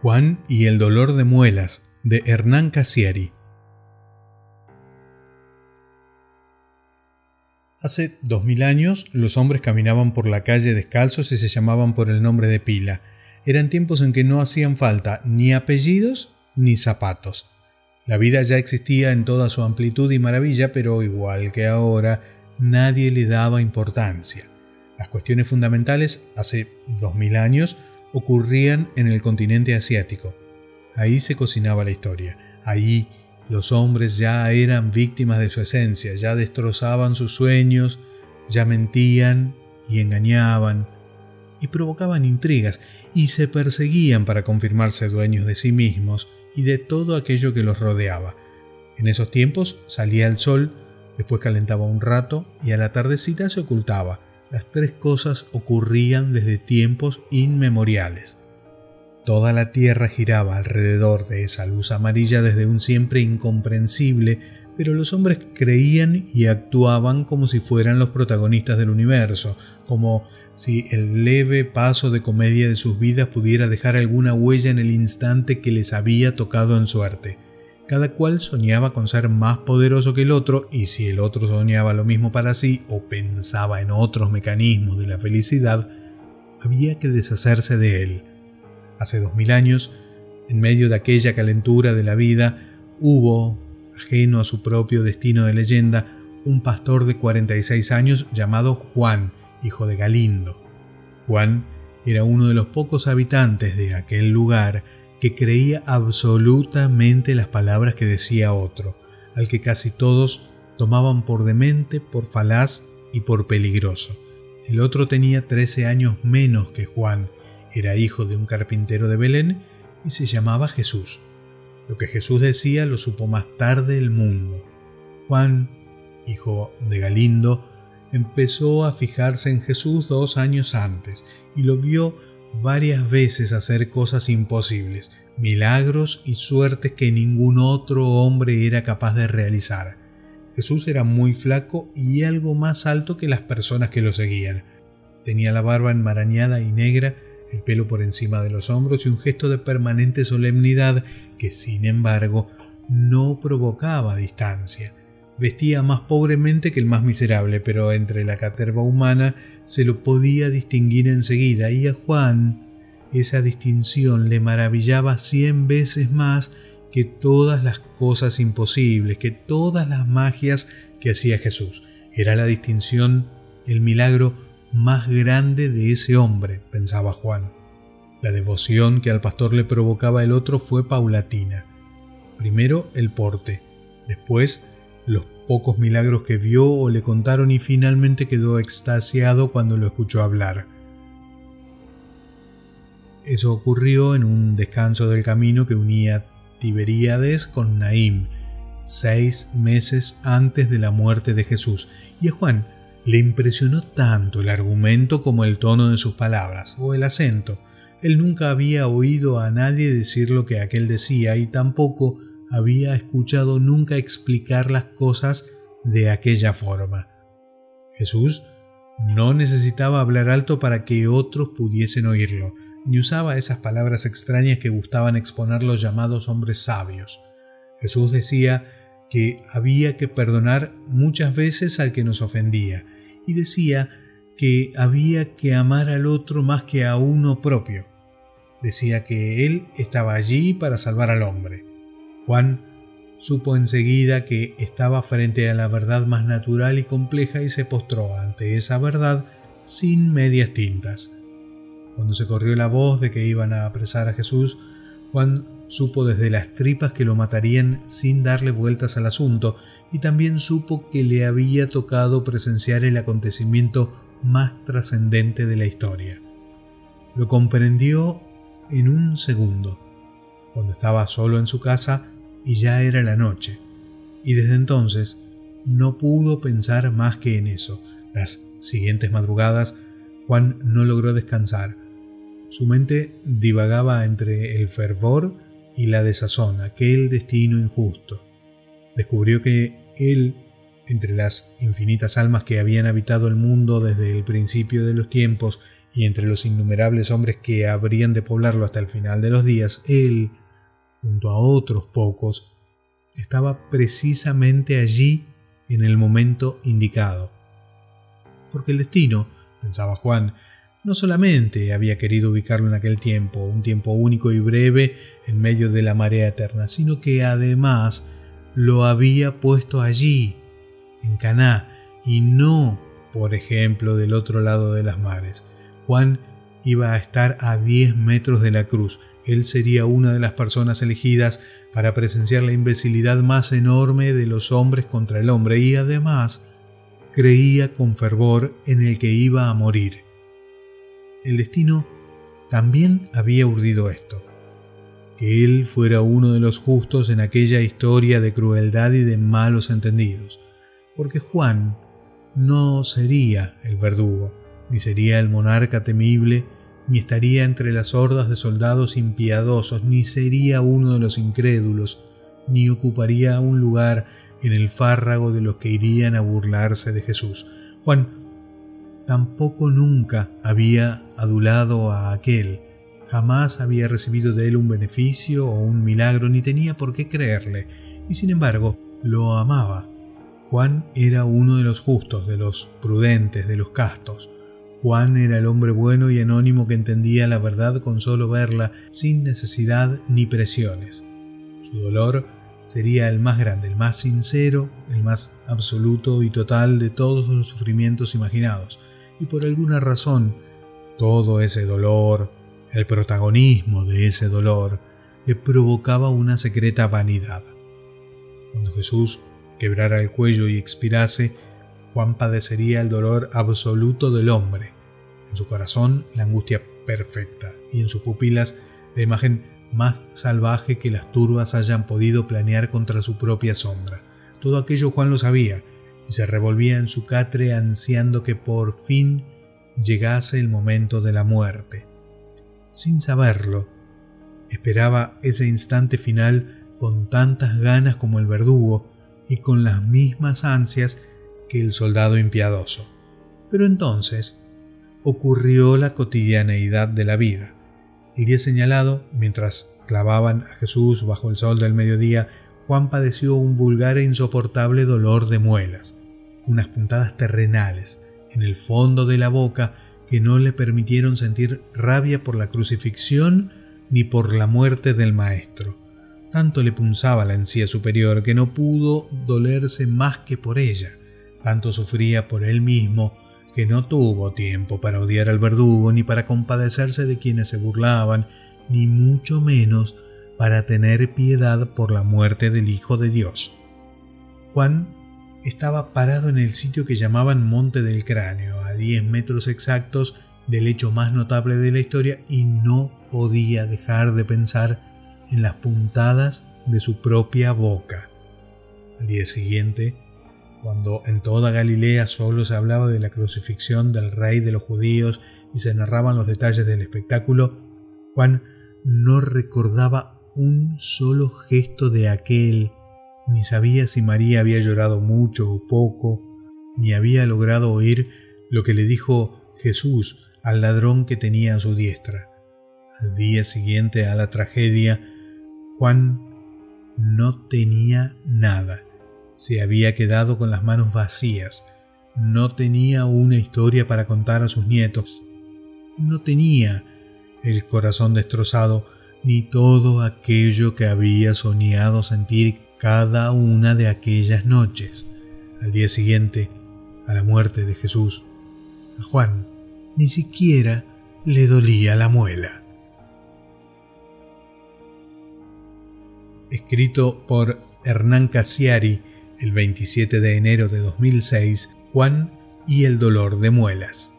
Juan y el dolor de muelas de Hernán Casieri. Hace dos mil años los hombres caminaban por la calle descalzos y se llamaban por el nombre de pila. Eran tiempos en que no hacían falta ni apellidos ni zapatos. La vida ya existía en toda su amplitud y maravilla, pero igual que ahora, nadie le daba importancia. Las cuestiones fundamentales, hace dos mil años, ocurrían en el continente asiático. Ahí se cocinaba la historia. Ahí los hombres ya eran víctimas de su esencia, ya destrozaban sus sueños, ya mentían y engañaban y provocaban intrigas y se perseguían para confirmarse dueños de sí mismos y de todo aquello que los rodeaba. En esos tiempos salía el sol, después calentaba un rato y a la tardecita se ocultaba las tres cosas ocurrían desde tiempos inmemoriales. Toda la Tierra giraba alrededor de esa luz amarilla desde un siempre incomprensible, pero los hombres creían y actuaban como si fueran los protagonistas del universo, como si el leve paso de comedia de sus vidas pudiera dejar alguna huella en el instante que les había tocado en suerte. Cada cual soñaba con ser más poderoso que el otro y si el otro soñaba lo mismo para sí o pensaba en otros mecanismos de la felicidad, había que deshacerse de él. Hace dos mil años, en medio de aquella calentura de la vida, hubo, ajeno a su propio destino de leyenda, un pastor de 46 años llamado Juan, hijo de Galindo. Juan era uno de los pocos habitantes de aquel lugar que creía absolutamente las palabras que decía otro, al que casi todos tomaban por demente, por falaz y por peligroso. El otro tenía 13 años menos que Juan, era hijo de un carpintero de Belén y se llamaba Jesús. Lo que Jesús decía lo supo más tarde el mundo. Juan, hijo de Galindo, empezó a fijarse en Jesús dos años antes y lo vio varias veces hacer cosas imposibles, milagros y suertes que ningún otro hombre era capaz de realizar. Jesús era muy flaco y algo más alto que las personas que lo seguían. Tenía la barba enmarañada y negra, el pelo por encima de los hombros y un gesto de permanente solemnidad que, sin embargo, no provocaba distancia. Vestía más pobremente que el más miserable, pero entre la caterva humana se lo podía distinguir enseguida y a Juan esa distinción le maravillaba cien veces más que todas las cosas imposibles, que todas las magias que hacía Jesús. Era la distinción, el milagro más grande de ese hombre, pensaba Juan. La devoción que al pastor le provocaba el otro fue paulatina. Primero el porte, después los pocos milagros que vio o le contaron y finalmente quedó extasiado cuando lo escuchó hablar. Eso ocurrió en un descanso del camino que unía Tiberíades con Naim, seis meses antes de la muerte de Jesús, y a Juan le impresionó tanto el argumento como el tono de sus palabras o el acento. Él nunca había oído a nadie decir lo que aquel decía y tampoco había escuchado nunca explicar las cosas de aquella forma. Jesús no necesitaba hablar alto para que otros pudiesen oírlo, ni usaba esas palabras extrañas que gustaban exponer los llamados hombres sabios. Jesús decía que había que perdonar muchas veces al que nos ofendía, y decía que había que amar al otro más que a uno propio. Decía que Él estaba allí para salvar al hombre. Juan supo enseguida que estaba frente a la verdad más natural y compleja y se postró ante esa verdad sin medias tintas. Cuando se corrió la voz de que iban a apresar a Jesús, Juan supo desde las tripas que lo matarían sin darle vueltas al asunto y también supo que le había tocado presenciar el acontecimiento más trascendente de la historia. Lo comprendió en un segundo. Cuando estaba solo en su casa, y ya era la noche, y desde entonces no pudo pensar más que en eso. Las siguientes madrugadas Juan no logró descansar. Su mente divagaba entre el fervor y la desazón, aquel destino injusto. Descubrió que él, entre las infinitas almas que habían habitado el mundo desde el principio de los tiempos y entre los innumerables hombres que habrían de poblarlo hasta el final de los días, él, junto a otros pocos, estaba precisamente allí en el momento indicado. Porque el destino, pensaba Juan, no solamente había querido ubicarlo en aquel tiempo, un tiempo único y breve en medio de la marea eterna, sino que además lo había puesto allí, en Caná, y no, por ejemplo, del otro lado de las mares. Juan iba a estar a 10 metros de la cruz. Él sería una de las personas elegidas para presenciar la imbecilidad más enorme de los hombres contra el hombre y además creía con fervor en el que iba a morir. El destino también había urdido esto, que él fuera uno de los justos en aquella historia de crueldad y de malos entendidos, porque Juan no sería el verdugo, ni sería el monarca temible, ni estaría entre las hordas de soldados impiadosos, ni sería uno de los incrédulos, ni ocuparía un lugar en el fárrago de los que irían a burlarse de Jesús. Juan tampoco nunca había adulado a aquel, jamás había recibido de él un beneficio o un milagro, ni tenía por qué creerle, y sin embargo lo amaba. Juan era uno de los justos, de los prudentes, de los castos. Juan era el hombre bueno y anónimo que entendía la verdad con solo verla, sin necesidad ni presiones. Su dolor sería el más grande, el más sincero, el más absoluto y total de todos los sufrimientos imaginados. Y por alguna razón, todo ese dolor, el protagonismo de ese dolor, le provocaba una secreta vanidad. Cuando Jesús quebrara el cuello y expirase, Juan padecería el dolor absoluto del hombre, en su corazón la angustia perfecta y en sus pupilas la imagen más salvaje que las turbas hayan podido planear contra su propia sombra. Todo aquello Juan lo sabía y se revolvía en su catre ansiando que por fin llegase el momento de la muerte. Sin saberlo, esperaba ese instante final con tantas ganas como el verdugo y con las mismas ansias que el soldado impiadoso. Pero entonces ocurrió la cotidianeidad de la vida. El día señalado, mientras clavaban a Jesús bajo el sol del mediodía, Juan padeció un vulgar e insoportable dolor de muelas, unas puntadas terrenales en el fondo de la boca que no le permitieron sentir rabia por la crucifixión ni por la muerte del Maestro. Tanto le punzaba la encía superior que no pudo dolerse más que por ella tanto sufría por él mismo que no tuvo tiempo para odiar al verdugo ni para compadecerse de quienes se burlaban, ni mucho menos para tener piedad por la muerte del Hijo de Dios. Juan estaba parado en el sitio que llamaban Monte del Cráneo, a 10 metros exactos del hecho más notable de la historia, y no podía dejar de pensar en las puntadas de su propia boca. Al día siguiente, cuando en toda Galilea solo se hablaba de la crucifixión del rey de los judíos y se narraban los detalles del espectáculo, Juan no recordaba un solo gesto de aquel, ni sabía si María había llorado mucho o poco, ni había logrado oír lo que le dijo Jesús al ladrón que tenía a su diestra. Al día siguiente a la tragedia, Juan no tenía nada se había quedado con las manos vacías, no tenía una historia para contar a sus nietos, no tenía el corazón destrozado, ni todo aquello que había soñado sentir cada una de aquellas noches. Al día siguiente, a la muerte de Jesús, a Juan ni siquiera le dolía la muela. Escrito por Hernán Casiari el 27 de enero de 2006, Juan y el dolor de muelas.